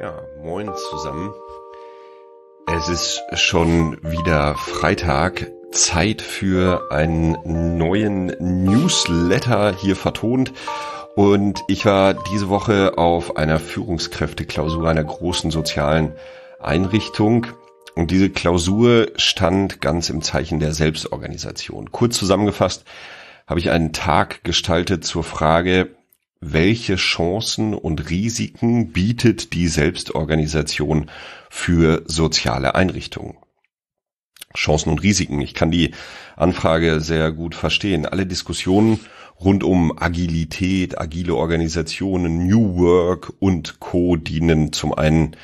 Ja, moin zusammen. Es ist schon wieder Freitag. Zeit für einen neuen Newsletter hier vertont. Und ich war diese Woche auf einer Führungskräfteklausur einer großen sozialen Einrichtung. Und diese Klausur stand ganz im Zeichen der Selbstorganisation. Kurz zusammengefasst habe ich einen Tag gestaltet zur Frage, welche Chancen und Risiken bietet die Selbstorganisation für soziale Einrichtungen? Chancen und Risiken. Ich kann die Anfrage sehr gut verstehen. Alle Diskussionen rund um Agilität, agile Organisationen, New Work und Co. dienen zum einen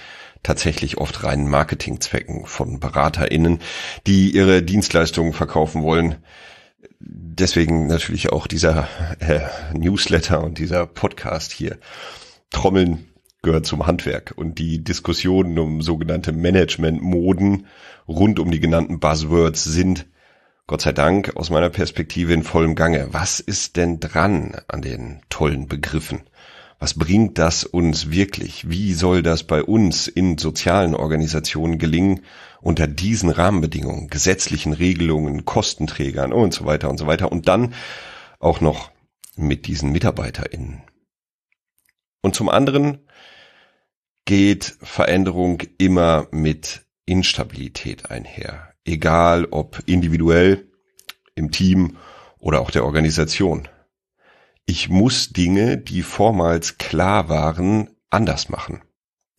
tatsächlich oft reinen Marketingzwecken von BeraterInnen, die ihre Dienstleistungen verkaufen wollen deswegen natürlich auch dieser äh, Newsletter und dieser Podcast hier. Trommeln gehört zum Handwerk und die Diskussionen um sogenannte Management-Moden rund um die genannten Buzzwords sind Gott sei Dank aus meiner Perspektive in vollem Gange. Was ist denn dran an den tollen Begriffen? Was bringt das uns wirklich? Wie soll das bei uns in sozialen Organisationen gelingen unter diesen Rahmenbedingungen, gesetzlichen Regelungen, Kostenträgern und so weiter und so weiter und dann auch noch mit diesen MitarbeiterInnen? Und zum anderen geht Veränderung immer mit Instabilität einher, egal ob individuell, im Team oder auch der Organisation ich muss Dinge, die vormals klar waren, anders machen.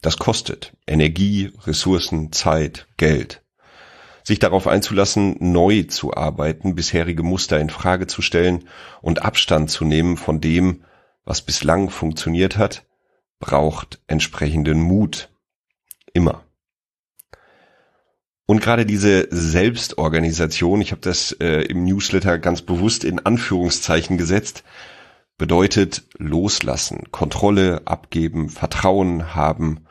Das kostet Energie, Ressourcen, Zeit, Geld. Sich darauf einzulassen, neu zu arbeiten, bisherige Muster in Frage zu stellen und Abstand zu nehmen von dem, was bislang funktioniert hat, braucht entsprechenden Mut. Immer. Und gerade diese Selbstorganisation, ich habe das äh, im Newsletter ganz bewusst in Anführungszeichen gesetzt, bedeutet loslassen, Kontrolle abgeben, Vertrauen haben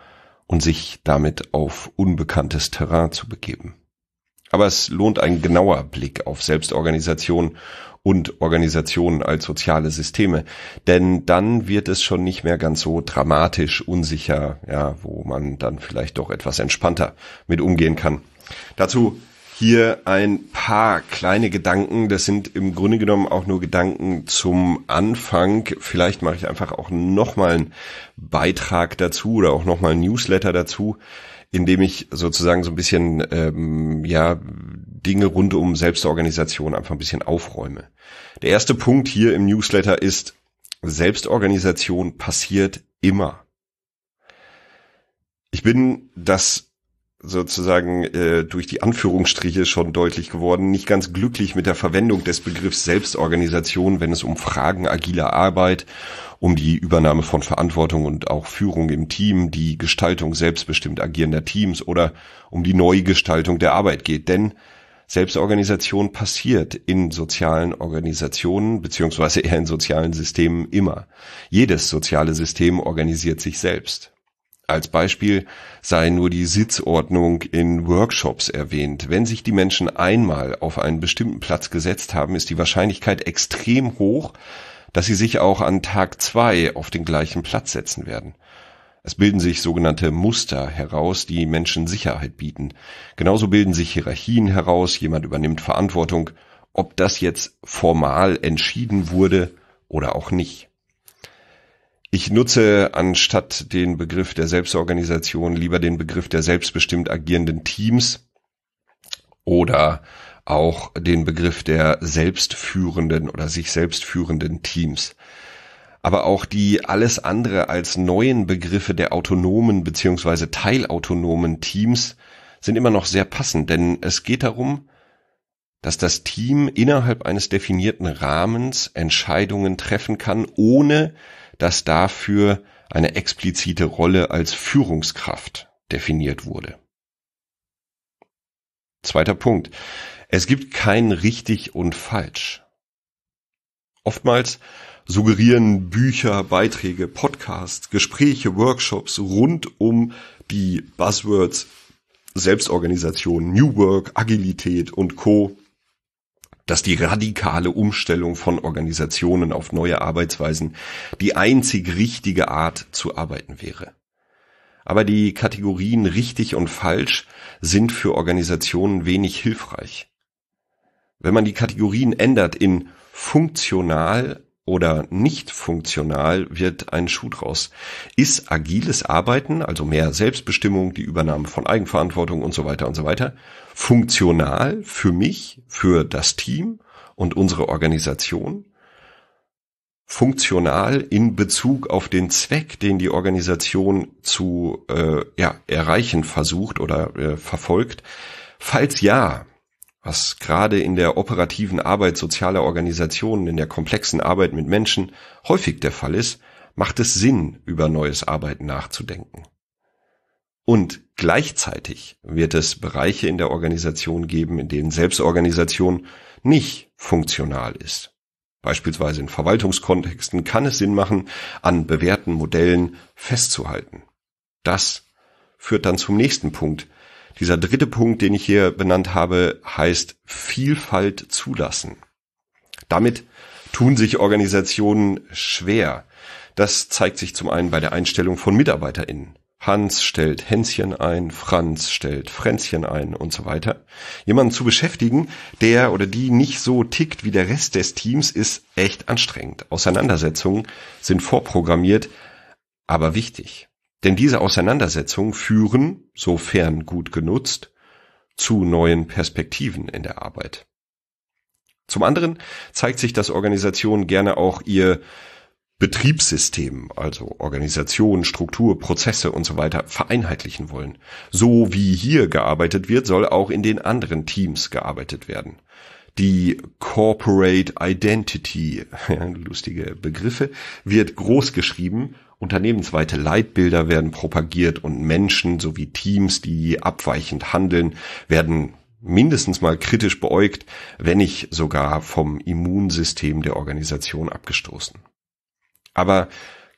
und sich damit auf unbekanntes Terrain zu begeben. Aber es lohnt ein genauer Blick auf Selbstorganisation und Organisationen als soziale Systeme, denn dann wird es schon nicht mehr ganz so dramatisch, unsicher, ja, wo man dann vielleicht doch etwas entspannter mit umgehen kann. Dazu hier ein paar kleine Gedanken. Das sind im Grunde genommen auch nur Gedanken zum Anfang. Vielleicht mache ich einfach auch nochmal einen Beitrag dazu oder auch nochmal ein Newsletter dazu, in dem ich sozusagen so ein bisschen ähm, ja Dinge rund um Selbstorganisation einfach ein bisschen aufräume. Der erste Punkt hier im Newsletter ist, Selbstorganisation passiert immer. Ich bin das sozusagen äh, durch die Anführungsstriche schon deutlich geworden, nicht ganz glücklich mit der Verwendung des Begriffs Selbstorganisation, wenn es um Fragen agiler Arbeit, um die Übernahme von Verantwortung und auch Führung im Team, die Gestaltung selbstbestimmt agierender Teams oder um die Neugestaltung der Arbeit geht. Denn Selbstorganisation passiert in sozialen Organisationen beziehungsweise eher in sozialen Systemen immer. Jedes soziale System organisiert sich selbst. Als Beispiel sei nur die Sitzordnung in Workshops erwähnt. Wenn sich die Menschen einmal auf einen bestimmten Platz gesetzt haben, ist die Wahrscheinlichkeit extrem hoch, dass sie sich auch an Tag zwei auf den gleichen Platz setzen werden. Es bilden sich sogenannte Muster heraus, die Menschen Sicherheit bieten. Genauso bilden sich Hierarchien heraus, jemand übernimmt Verantwortung, ob das jetzt formal entschieden wurde oder auch nicht. Ich nutze anstatt den Begriff der Selbstorganisation lieber den Begriff der selbstbestimmt agierenden Teams oder auch den Begriff der selbstführenden oder sich selbstführenden Teams. Aber auch die alles andere als neuen Begriffe der autonomen beziehungsweise teilautonomen Teams sind immer noch sehr passend, denn es geht darum, dass das Team innerhalb eines definierten Rahmens Entscheidungen treffen kann, ohne dass dafür eine explizite Rolle als Führungskraft definiert wurde. Zweiter Punkt. Es gibt kein richtig und falsch. Oftmals suggerieren Bücher, Beiträge, Podcasts, Gespräche, Workshops rund um die Buzzwords Selbstorganisation, New Work, Agilität und Co dass die radikale Umstellung von Organisationen auf neue Arbeitsweisen die einzig richtige Art zu arbeiten wäre. Aber die Kategorien richtig und falsch sind für Organisationen wenig hilfreich. Wenn man die Kategorien ändert in funktional oder nicht funktional, wird ein Schuh draus. Ist agiles Arbeiten, also mehr Selbstbestimmung, die Übernahme von Eigenverantwortung und so weiter und so weiter, funktional für mich, für das Team und unsere Organisation? Funktional in Bezug auf den Zweck, den die Organisation zu äh, ja, erreichen versucht oder äh, verfolgt? Falls ja, was gerade in der operativen Arbeit sozialer Organisationen, in der komplexen Arbeit mit Menschen häufig der Fall ist, macht es Sinn, über neues Arbeiten nachzudenken. Und gleichzeitig wird es Bereiche in der Organisation geben, in denen Selbstorganisation nicht funktional ist. Beispielsweise in Verwaltungskontexten kann es Sinn machen, an bewährten Modellen festzuhalten. Das führt dann zum nächsten Punkt, dieser dritte Punkt, den ich hier benannt habe, heißt Vielfalt zulassen. Damit tun sich Organisationen schwer. Das zeigt sich zum einen bei der Einstellung von MitarbeiterInnen. Hans stellt Hänschen ein, Franz stellt Fränzchen ein und so weiter. Jemanden zu beschäftigen, der oder die nicht so tickt wie der Rest des Teams, ist echt anstrengend. Auseinandersetzungen sind vorprogrammiert, aber wichtig. Denn diese Auseinandersetzungen führen, sofern gut genutzt, zu neuen Perspektiven in der Arbeit. Zum anderen zeigt sich, dass Organisationen gerne auch ihr Betriebssystem, also Organisation, Struktur, Prozesse und so weiter vereinheitlichen wollen. So wie hier gearbeitet wird, soll auch in den anderen Teams gearbeitet werden. Die Corporate Identity, lustige Begriffe, wird groß geschrieben Unternehmensweite Leitbilder werden propagiert und Menschen sowie Teams, die abweichend handeln, werden mindestens mal kritisch beäugt, wenn nicht sogar vom Immunsystem der Organisation abgestoßen. Aber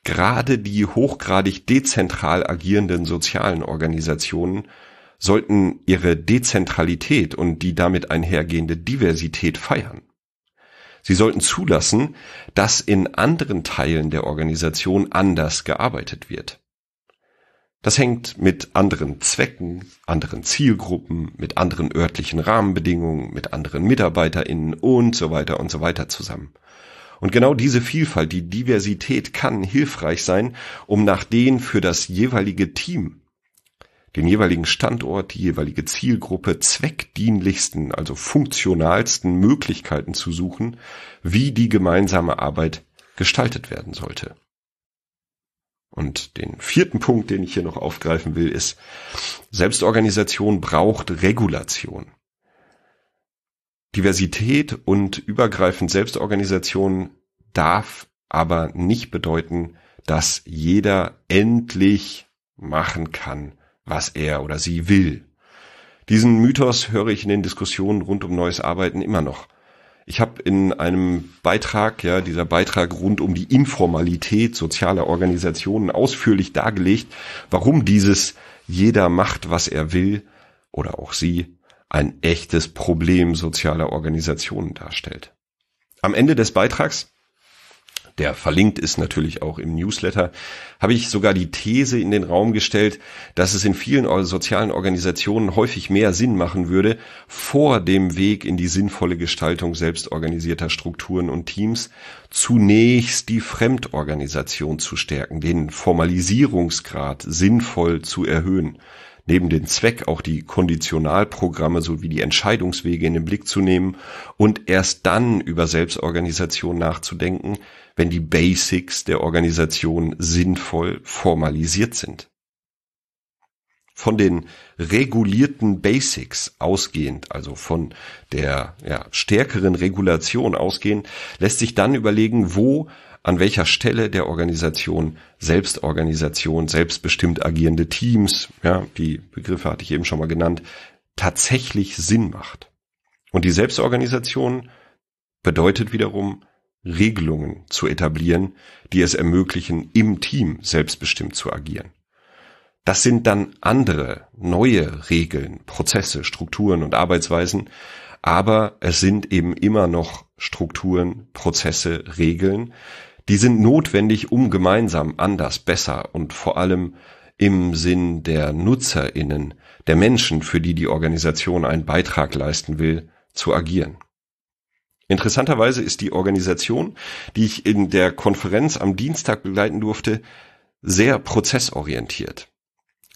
gerade die hochgradig dezentral agierenden sozialen Organisationen sollten ihre Dezentralität und die damit einhergehende Diversität feiern. Sie sollten zulassen, dass in anderen Teilen der Organisation anders gearbeitet wird. Das hängt mit anderen Zwecken, anderen Zielgruppen, mit anderen örtlichen Rahmenbedingungen, mit anderen MitarbeiterInnen und so weiter und so weiter zusammen. Und genau diese Vielfalt, die Diversität kann hilfreich sein, um nach den für das jeweilige Team den jeweiligen Standort, die jeweilige Zielgruppe zweckdienlichsten, also funktionalsten Möglichkeiten zu suchen, wie die gemeinsame Arbeit gestaltet werden sollte. Und den vierten Punkt, den ich hier noch aufgreifen will, ist, Selbstorganisation braucht Regulation. Diversität und übergreifend Selbstorganisation darf aber nicht bedeuten, dass jeder endlich machen kann, was er oder sie will. Diesen Mythos höre ich in den Diskussionen rund um neues Arbeiten immer noch. Ich habe in einem Beitrag, ja, dieser Beitrag rund um die Informalität sozialer Organisationen ausführlich dargelegt, warum dieses jeder macht, was er will oder auch sie ein echtes Problem sozialer Organisationen darstellt. Am Ende des Beitrags der verlinkt ist natürlich auch im Newsletter, habe ich sogar die These in den Raum gestellt, dass es in vielen sozialen Organisationen häufig mehr Sinn machen würde, vor dem Weg in die sinnvolle Gestaltung selbstorganisierter Strukturen und Teams zunächst die Fremdorganisation zu stärken, den Formalisierungsgrad sinnvoll zu erhöhen neben den Zweck auch die Konditionalprogramme sowie die Entscheidungswege in den Blick zu nehmen und erst dann über Selbstorganisation nachzudenken, wenn die Basics der Organisation sinnvoll formalisiert sind. Von den regulierten Basics ausgehend, also von der ja, stärkeren Regulation ausgehend, lässt sich dann überlegen, wo an welcher Stelle der Organisation Selbstorganisation, selbstbestimmt agierende Teams, ja, die Begriffe hatte ich eben schon mal genannt, tatsächlich Sinn macht. Und die Selbstorganisation bedeutet wiederum Regelungen zu etablieren, die es ermöglichen, im Team selbstbestimmt zu agieren. Das sind dann andere, neue Regeln, Prozesse, Strukturen und Arbeitsweisen, aber es sind eben immer noch Strukturen, Prozesse, Regeln, die sind notwendig, um gemeinsam anders, besser und vor allem im Sinn der Nutzerinnen, der Menschen, für die die Organisation einen Beitrag leisten will, zu agieren. Interessanterweise ist die Organisation, die ich in der Konferenz am Dienstag begleiten durfte, sehr prozessorientiert.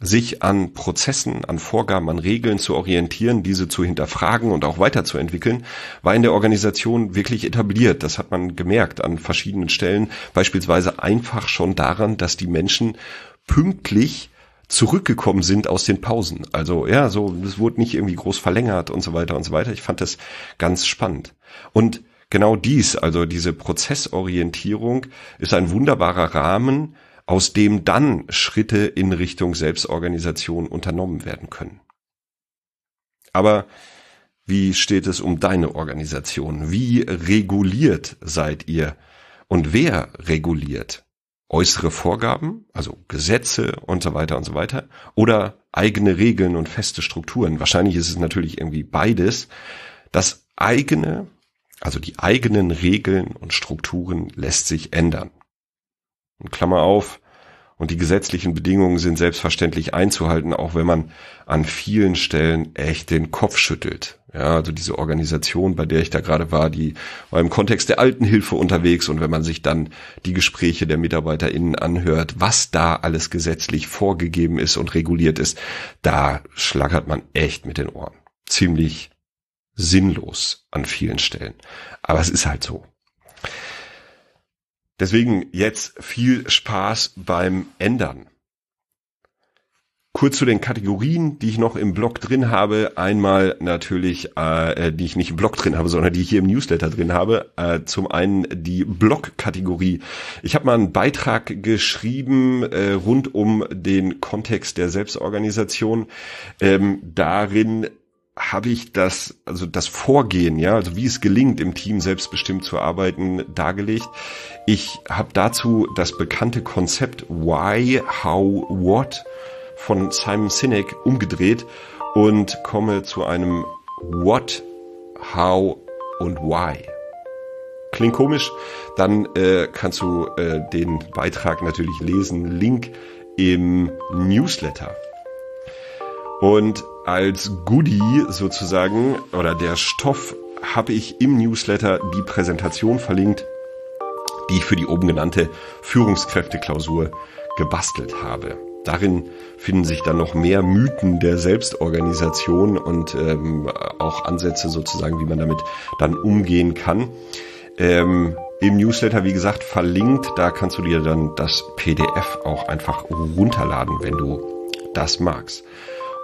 Sich an Prozessen, an Vorgaben, an Regeln zu orientieren, diese zu hinterfragen und auch weiterzuentwickeln, war in der Organisation wirklich etabliert. Das hat man gemerkt an verschiedenen Stellen, beispielsweise einfach schon daran, dass die Menschen pünktlich zurückgekommen sind aus den Pausen. Also ja, so, es wurde nicht irgendwie groß verlängert und so weiter und so weiter. Ich fand das ganz spannend. Und genau dies, also diese Prozessorientierung, ist ein wunderbarer Rahmen, aus dem dann Schritte in Richtung Selbstorganisation unternommen werden können. Aber wie steht es um deine Organisation? Wie reguliert seid ihr? Und wer reguliert? Äußere Vorgaben, also Gesetze und so weiter und so weiter, oder eigene Regeln und feste Strukturen. Wahrscheinlich ist es natürlich irgendwie beides. Das eigene, also die eigenen Regeln und Strukturen lässt sich ändern. Und Klammer auf, und die gesetzlichen Bedingungen sind selbstverständlich einzuhalten, auch wenn man an vielen Stellen echt den Kopf schüttelt. Ja, also diese Organisation, bei der ich da gerade war, die war im Kontext der Altenhilfe unterwegs und wenn man sich dann die Gespräche der MitarbeiterInnen anhört, was da alles gesetzlich vorgegeben ist und reguliert ist, da schlagert man echt mit den Ohren. Ziemlich sinnlos an vielen Stellen. Aber es ist halt so. Deswegen jetzt viel Spaß beim Ändern. Kurz zu den Kategorien, die ich noch im Blog drin habe. Einmal natürlich, äh, äh, die ich nicht im Blog drin habe, sondern die ich hier im Newsletter drin habe. Äh, zum einen die Blog-Kategorie. Ich habe mal einen Beitrag geschrieben äh, rund um den Kontext der Selbstorganisation. Ähm, darin habe ich das, also das Vorgehen, ja, also wie es gelingt, im Team selbstbestimmt zu arbeiten, dargelegt. Ich habe dazu das bekannte Konzept Why, How, What von Simon Sinek umgedreht und komme zu einem What, How und Why. Klingt komisch, dann äh, kannst du äh, den Beitrag natürlich lesen. Link im Newsletter. Und als Goodie sozusagen oder der Stoff habe ich im Newsletter die Präsentation verlinkt, die ich für die oben genannte Führungskräfteklausur gebastelt habe. Darin finden sich dann noch mehr Mythen der Selbstorganisation und ähm, auch Ansätze sozusagen, wie man damit dann umgehen kann. Ähm, Im Newsletter, wie gesagt, verlinkt, da kannst du dir dann das PDF auch einfach runterladen, wenn du das magst.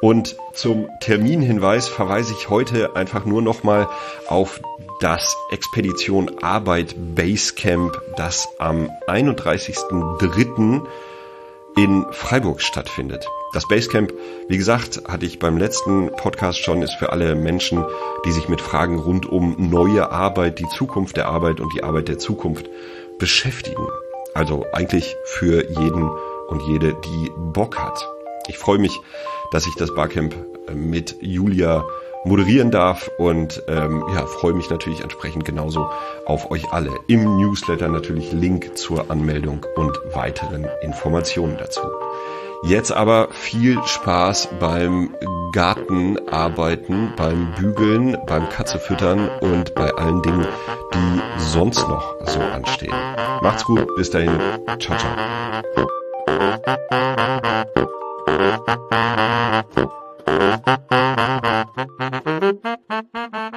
Und zum Terminhinweis verweise ich heute einfach nur nochmal auf das Expedition Arbeit Basecamp, das am 31.03. in Freiburg stattfindet. Das Basecamp, wie gesagt, hatte ich beim letzten Podcast schon, ist für alle Menschen, die sich mit Fragen rund um neue Arbeit, die Zukunft der Arbeit und die Arbeit der Zukunft beschäftigen. Also eigentlich für jeden und jede, die Bock hat. Ich freue mich, dass ich das Barcamp äh, mit Julia moderieren darf und ähm, ja, freue mich natürlich entsprechend genauso auf euch alle. Im Newsletter natürlich Link zur Anmeldung und weiteren Informationen dazu. Jetzt aber viel Spaß beim Gartenarbeiten, beim Bügeln, beim Katzefüttern und bei allen Dingen, die sonst noch so anstehen. Macht's gut, bis dahin, ciao, ciao. Thank you.